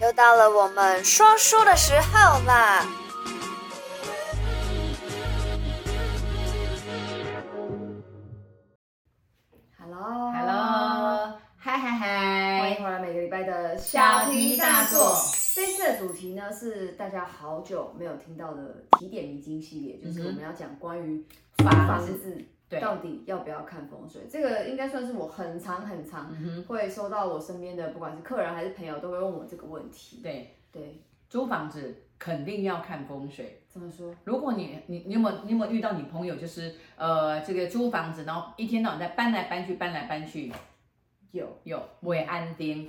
又到了我们说书的时候啦！Hello，Hello，嗨嗨嗨！欢迎回来每个礼拜的小题大做。这次的主题呢是大家好久没有听到的提点迷津系列，就是我们要讲关于房子。到底要不要看风水？这个应该算是我很常很常会收到我身边的，不管是客人还是朋友，都会问我这个问题。对对，租房子肯定要看风水。怎么说？如果你你你有没有你有没有遇到你朋友，就是呃这个租房子，然后一天到晚在搬来搬去，搬来搬去，有有不安定，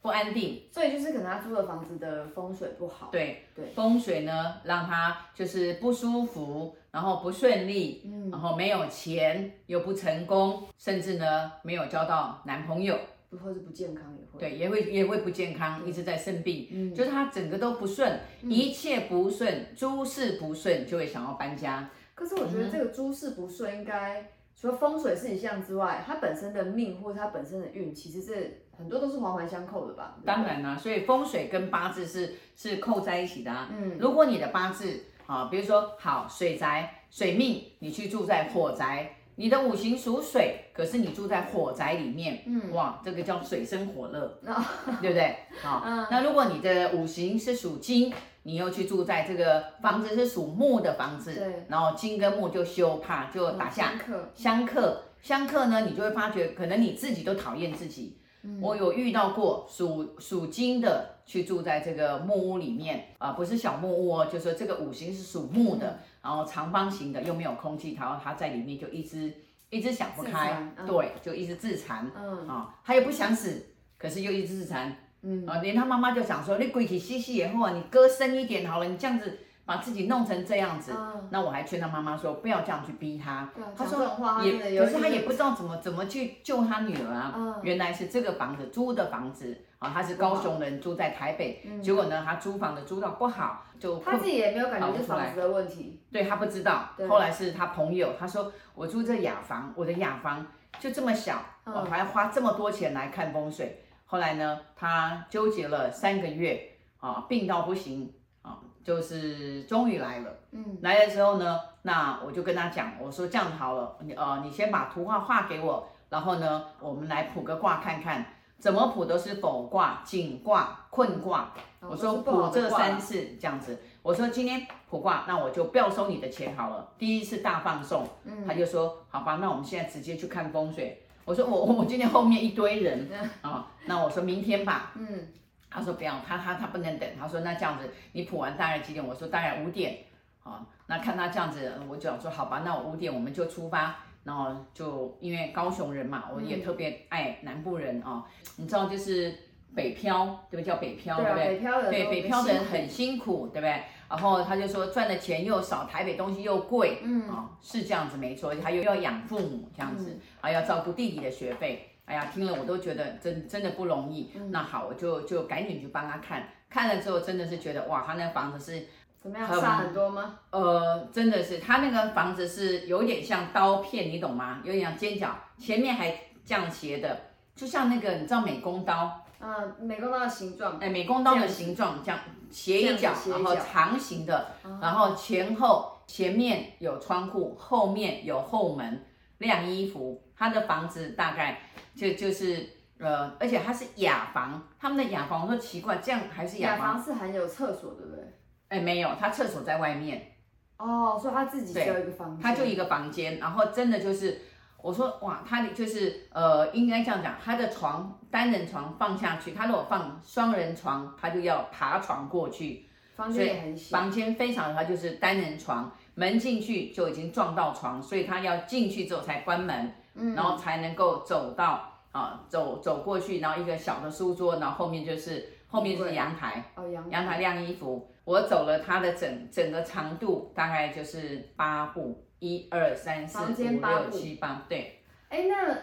不安定，所以就是可能他租的房子的风水不好。对对，风水呢让他就是不舒服。然后不顺利，嗯，然后没有钱，又不成功，甚至呢没有交到男朋友，或是不健康也会，对，也会也会不健康，一直在生病，嗯，就是他整个都不顺，嗯、一切不顺，诸事不顺，就会想要搬家。可是我觉得这个诸事不顺，应该、嗯、除了风水是一项之外，他本身的命或者他本身的运，其实是很多都是环环相扣的吧？当然啦、啊，所以风水跟八字是是扣在一起的啊。嗯，如果你的八字。啊，比如说好水宅水命，你去住在火宅，你的五行属水，可是你住在火宅里面，嗯，哇，这个叫水深火热，哦、对不对？好，嗯、那如果你的五行是属金，你又去住在这个房子是属木的房子，对，然后金跟木就修怕就打架，相克，相克，相克呢，你就会发觉可能你自己都讨厌自己。嗯、我有遇到过属属金的去住在这个木屋里面啊、呃，不是小木屋哦，就是说这个五行是属木的，然后长方形的又没有空气，然后他在里面就一直一直想不开，嗯、对，就一直自残，嗯啊，他也不想死，可是又一直自残，嗯啊，连他妈妈就想说，你鬼体兮兮以后啊，你割深一点好了，你这样子。把自己弄成这样子，嗯、那我还劝他妈妈说不要这样去逼他。嗯、他说也，可是他也不知道怎么怎么去救他女儿啊。嗯、原来是这个房子租的房子啊，他是高雄人，住在台北，嗯、结果呢，他租房子租到不好，就他自己也没有感觉是房子的问题。对，他不知道，对。后来是他朋友，他说我住这雅房，我的雅房就这么小，嗯、我还要花这么多钱来看风水。后来呢，他纠结了三个月啊，病到不行。啊就是终于来了，嗯，来的时候呢，那我就跟他讲，我说这样好了，你呃，你先把图画画给我，然后呢，我们来卜个卦看看，怎么卜都是否卦、景卦、困卦。我说卜这三次这样子，我说今天卜卦，那我就不要收你的钱好了，第一次大放送。嗯，他就说好吧，那我们现在直接去看风水。我说我 我今天后面一堆人啊，那我说明天吧，嗯。他说不要，他他他不能等。他说那这样子，你卜完大概几点？我说大概五点。好，那看他这样子，我就想说好吧，那我五点我们就出发。然后就因为高雄人嘛，我也特别爱南部人啊、哦。你知道就是北漂，对不对？叫北漂，对不对？北漂的对北漂的人很辛苦，对不对？然后他就说赚的钱又少，台北东西又贵，嗯啊、哦，是这样子没错。他又要养父母这样子，还要照顾弟弟的学费。哎呀，听了我都觉得真真的不容易。嗯、那好，我就就赶紧去帮他看，看了之后真的是觉得哇，他那房子是怎么样？差很多吗？呃，真的是，他那个房子是有点像刀片，你懂吗？有点像尖角，前面还这样斜的，就像那个你知道美工刀？嗯、呃，美工刀的形状。哎，美工刀的形状，这样斜一角，然后长形的，然后前后前面有窗户，后面有后门，晾衣服。他的房子大概。就就是呃，而且它是雅房，他们的雅房我说奇怪，这样还是雅房？雅房是含有厕所，对不对？哎，没有，他厕所在外面。哦，所以他自己只有一个房间。他就一个房间，然后真的就是，我说哇，他就是呃，应该这样讲，他的床单人床放下去，他如果放双人床，他就要爬床过去。房间也很小。房间非常的，他就是单人床，门进去就已经撞到床，所以他要进去之后才关门。嗯，然后才能够走到啊，走走过去，然后一个小的书桌，然后后面就是后面就是阳台，哦，阳阳台晾衣服。我走了它的整整个长度，大概就是八步，一二三四五六七八，对。哎，那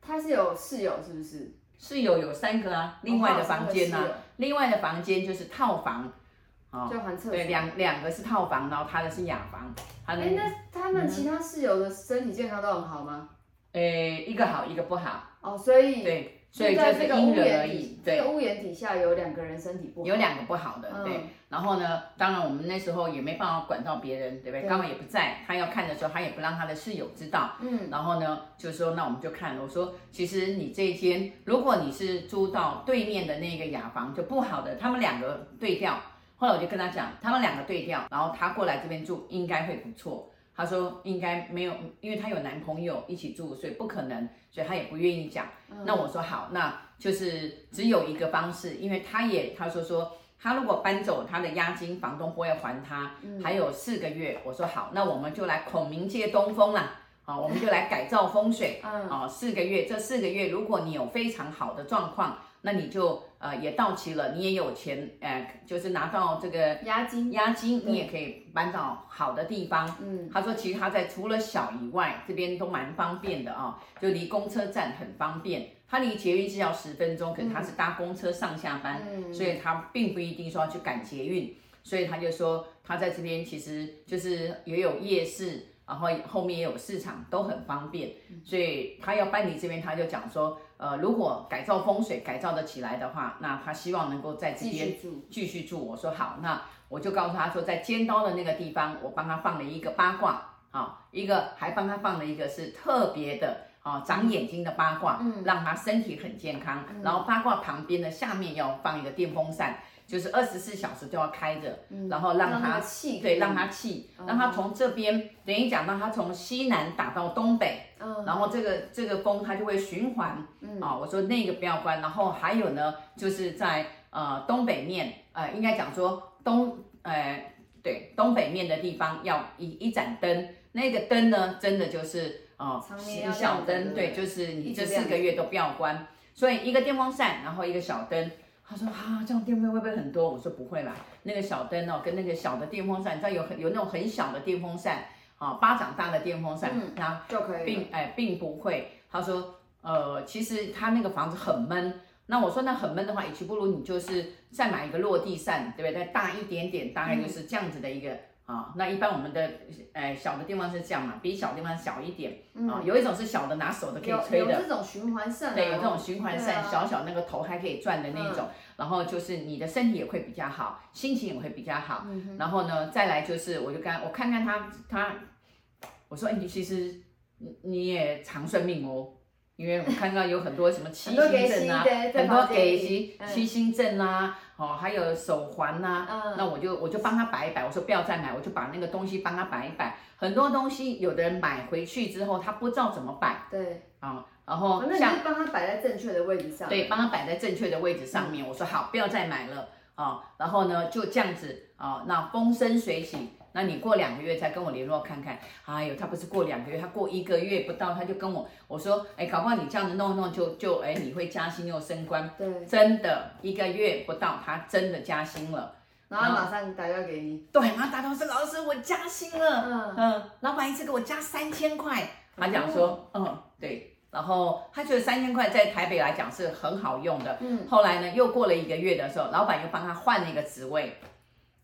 他是有室友是不是？室友有三个啊，另外的房间呢？另外的房间就是套房，哦，就含厕所。对，两两个是套房，然后他的是雅房。哎，那他们其他室友的身体健康都很好吗？诶，一个好，一个不好。哦，所以对，所以这是因人而异。对，底下有两个人身体不好，有两个不好的，对。嗯、然后呢，当然我们那时候也没办法管到别人，对不对？刚好也不在，他要看的时候，他也不让他的室友知道。嗯。然后呢，就说那我们就看了，我说其实你这一间，如果你是租到对面的那个雅房就不好的，他们两个对调。后来我就跟他讲，他们两个对调，然后他过来这边住应该会不错。他说应该没有，因为他有男朋友一起住，所以不可能，所以他也不愿意讲。嗯、那我说好，那就是只有一个方式，因为他也他说说他如果搬走，他的押金房东不会还他，嗯、还有四个月。我说好，那我们就来孔明借东风啦，好，我们就来改造风水。嗯，啊，四个月，这四个月如果你有非常好的状况。那你就呃也到期了，你也有钱，呃，就是拿到这个押金，押金你也可以搬到好的地方。嗯，他说其实他在除了小以外，这边都蛮方便的啊，就离公车站很方便。他离捷运是要十分钟，可是他是搭公车上下班，嗯，所以他并不一定说要去赶捷运，所以他就说他在这边其实就是也有夜市。然后后面也有市场，都很方便，所以他要搬离这边，他就讲说，呃，如果改造风水改造得起来的话，那他希望能够在这边继续住。我说好，那我就告诉他说，在尖刀的那个地方，我帮他放了一个八卦，啊，一个还帮他放了一个是特别的，啊，长眼睛的八卦，嗯，让他身体很健康。嗯，然后八卦旁边的下面要放一个电风扇。就是二十四小时都要开着，嗯、然后让它气，对，让它气，嗯、让它从这边等于讲，到它从西南打到东北，嗯、然后这个这个风它就会循环，嗯、啊，我说那个不要关，然后还有呢，就是在呃东北面，呃，应该讲说东，呃，对，东北面的地方要一一盏灯，那个灯呢，真的就是哦，呃、小灯，对，就是你这四个月都不要关，所以一个电风扇，然后一个小灯。他说啊，这样电费会不会很多？我说不会啦，那个小灯哦，跟那个小的电风扇，你知道有很有那种很小的电风扇啊，巴掌大的电风扇，它就可以，并哎并不会。他说呃，其实他那个房子很闷。那我说那很闷的话，与其不如你就是再买一个落地扇，对不对？再大一点点，大概就是这样子的一个。嗯啊，那一般我们的，呃，小的地方是这样嘛，比小地方小一点。啊，有一种是小的，拿手的可以吹的。有这种循环扇。对，有这种循环扇，小小那个头还可以转的那种。然后就是你的身体也会比较好，心情也会比较好。然后呢，再来就是，我就刚我看看他他，我说，哎，你其实你也长寿命哦。因为我看到有很多什么七星阵啊，很多给七七星阵啊，哦，还有手环呐、啊，嗯、那我就我就帮他摆一摆，我说不要再买，我就把那个东西帮他摆一摆。很多东西有的人买回去之后，他不知道怎么摆，对，啊，然后像帮他摆在正确的位置上，对，帮他摆在正确的位置上面。嗯、我说好，不要再买了啊，然后呢就这样子啊，那风生水起。那你过两个月再跟我联络看看。哎呦，他不是过两个月，他过一个月不到，他就跟我我说，哎，搞不好你这样子弄弄就就哎，你会加薪又升官。对，真的一个月不到，他真的加薪了。然后马上打电话给你。对，马上打电话说老师，我加薪了。嗯嗯，老板一次给我加三千块。他讲说，嗯，对。然后他觉得三千块在台北来讲是很好用的。嗯。后来呢，又过了一个月的时候，老板又帮他换了一个职位。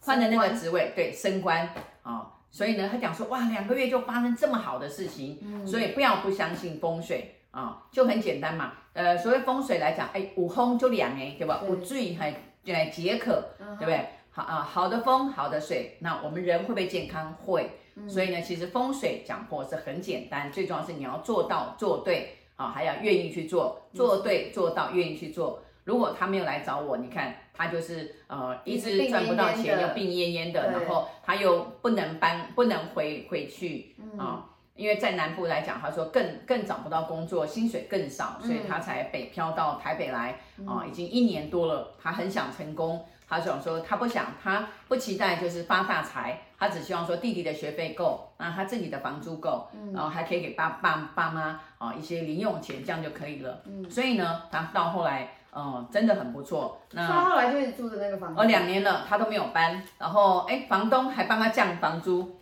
换的那个职位，对，升官啊、哦，所以呢，他讲说，哇，两个月就发生这么好的事情，嗯、所以不要不相信风水啊、哦，就很简单嘛，呃，所谓风水来讲，哎，五风就两哎，对吧？五醉还来解渴，对不对？好啊，好的风，好的水，那我们人会不会健康？会，嗯、所以呢，其实风水讲破是很简单，最重要是你要做到做对啊、哦，还要愿意去做，做对做到，愿意去做。如果他没有来找我，你看他就是呃一直赚不到钱，又病恹恹的，然后他又不能搬，不能回回去啊、呃，因为在南部来讲，他说更更找不到工作，薪水更少，所以他才北漂到台北来啊、呃，已经一年多了，他很想成功，他想说他不想，他不期待就是发大财，他只希望说弟弟的学费够，那他自己的房租够，然后还可以给爸爸爸妈啊、呃、一些零用钱，这样就可以了。所以呢，他到后来。哦，真的很不错。那他后来就是住的那个房子，哦，两年了，他都没有搬。然后，哎，房东还帮他降房租，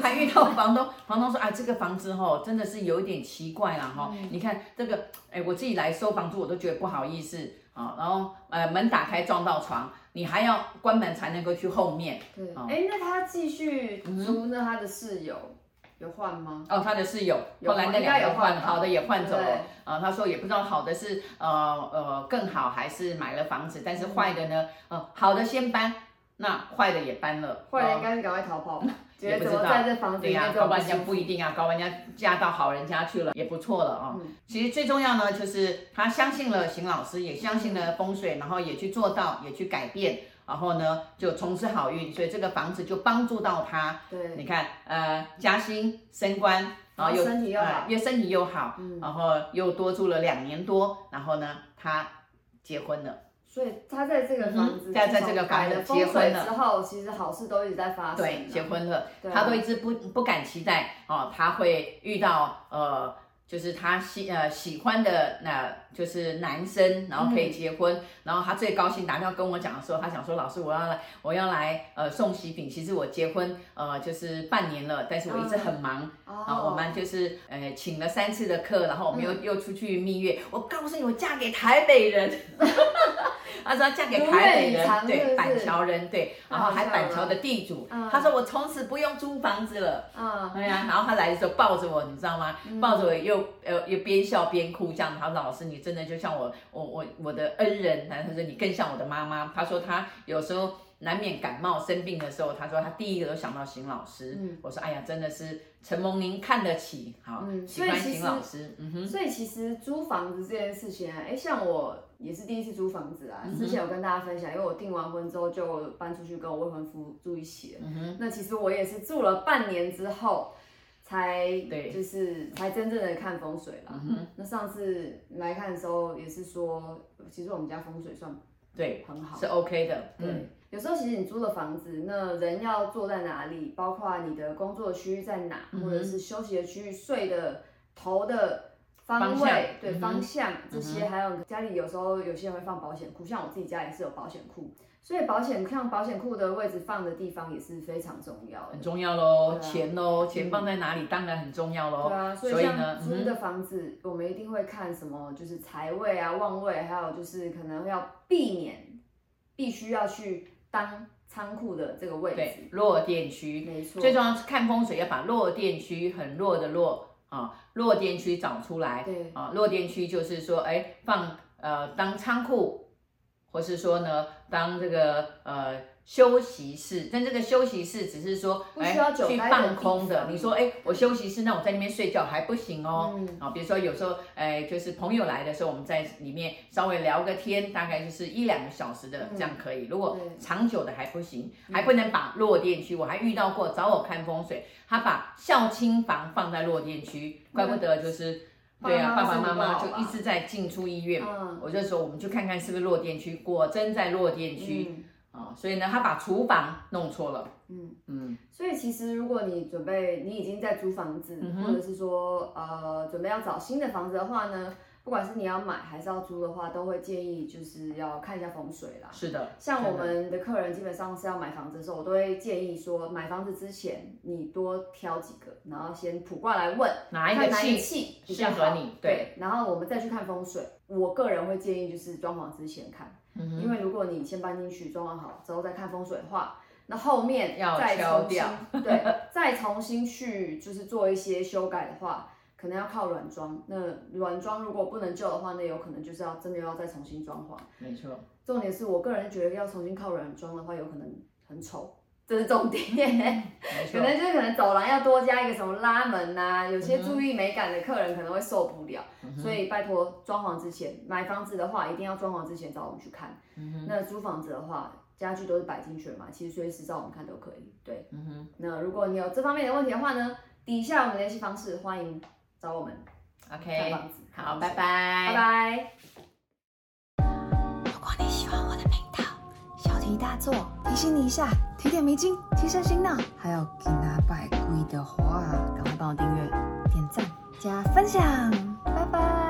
还遇到房东，房东说啊，这个房子哦，真的是有一点奇怪啦哈。嗯、你看这个，哎，我自己来收房租，我都觉得不好意思啊。然后，呃，门打开撞到床，你还要关门才能够去后面。对，哎、哦，那他继续租，那他的室友。有换吗？哦，他的是有，后来那两个换，好的也换走了。啊、呃，他说也不知道好的是呃呃更好还是买了房子，但是坏的呢，呃好的先搬，那坏的也搬了。坏的应该是赶快逃跑吧。呃也不知道，对呀，搞不好人家不一定啊，搞不好人家嫁到好人家去了，也不错了啊。嗯、其实最重要呢，就是他相信了邢老师，也相信了风水，然后也去做到，也去改变，然后呢就从此好运，所以这个房子就帮助到他。对，你看，呃，加薪升官，然后又身体又好，又、呃、身体又好，嗯、然后又多住了两年多，然后呢他结婚了。所以他在这个房子，在在这个房子结婚了之后，其实好事都一直在发生。对，结婚了，他都一直不不敢期待哦，他会遇到呃。就是他喜呃喜欢的那，就是男生，然后可以结婚，嗯、然后他最高兴打电话跟我讲的时候，他想说老师我要来我要来呃送喜饼，其实我结婚呃就是半年了，但是我一直很忙，哦、然后我们就是呃请了三次的课，然后我们又、嗯、又出去蜜月，我告诉你我嫁给台北人，他说嫁给台北人，对板桥人对，然后还板桥的地主，嗯、他说我从此不用租房子了，嗯，对呀、啊，然后他来的时候抱着我，你知道吗？嗯、抱着我又。呃，又边笑边哭，这样。他说：“老师，你真的就像我，我，我，我的恩人。”他说：“你更像我的妈妈。”他说：“他有时候难免感冒生病的时候，他说他第一个都想到邢老师。嗯”我说：“哎呀，真的是承蒙您看得起，好、嗯、喜欢邢老师。”嗯哼。所以其实租房子这件事情啊，哎，像我也是第一次租房子啊。之前有跟大家分享，因为我订完婚之后就搬出去跟我未婚夫住一起了。嗯哼。那其实我也是住了半年之后。才对，就是才真正的看风水了。嗯、那上次来看的时候也是说，其实我们家风水算对很好，是 OK 的。对，嗯、有时候其实你租的房子，那人要坐在哪里，包括你的工作区域在哪，嗯、或者是休息的区域、睡的头的方位，方对、嗯、方向这些，还有家里有时候有些人会放保险库，像我自己家也是有保险库。所以保险像保险库的位置放的地方也是非常重要的，很重要喽，啊、钱喽，钱放在哪里当然很重要喽。对啊，所以呢租的房子，嗯、我们一定会看什么，就是财位啊、旺位，还有就是可能要避免，必须要去当仓库的这个位置。对，弱电区，没错。最重要是看风水要把弱电区很弱的弱啊，弱电区找出来。对啊，弱电区就是说，哎，放呃当仓库。或是说呢，当这个呃休息室，但这个休息室只是说哎去放空的。你说哎，我休息室，那我在那边睡觉还不行哦。嗯、啊，比如说有时候哎，就是朋友来的时候，我们在里面稍微聊个天，大概就是一两个小时的，这样可以。如果长久的还不行，嗯、还不能把落电区。我还遇到过找我看风水，他把孝亲房放在落电区，怪不得就是。对啊，爸爸妈妈就一直在进出医院。嗯，我就说，我们去看看是不是弱电区，果真在弱电区啊。所以呢，他把厨房弄错了。嗯嗯。所以其实，如果你准备，你已经在租房子，或者是说呃准备要找新的房子的话呢，不管是你要买还是要租的话，都会建议就是要看一下风水啦。是的，像我们的客人基本上是要买房子的时候，我都会建议说，买房子之前你多挑几个，然后先卜卦来问哪一个气适合你，对，对，然后我们再去看风水。我个人会建议就是装潢之前看，嗯、因为如果你先搬进去装潢好之后再看风水的话，那后面要再重新对，再重新去就是做一些修改的话。可能要靠软装，那软装如果不能救的话，那有可能就是要真的要再重新装潢。没错，重点是我个人觉得要重新靠软装的话，有可能很丑，这是重点。可能就是可能走廊要多加一个什么拉门呐、啊，有些注意美感的客人可能会受不了。嗯、所以拜托，装潢之前买房子的话，一定要装潢之前找我们去看。嗯、那租房子的话，家具都是摆进去了嘛，其实随时找我们看都可以。对，嗯、哼那如果你有这方面的问题的话呢，底下我们联系方式欢迎。找我们，OK，好，拜拜，拜拜。如果你喜欢我的频道，小题大做，提醒你一下，提点迷津，提升心脑，还有给拿百贵的话，赶快帮我订阅、点赞、加分享，拜拜。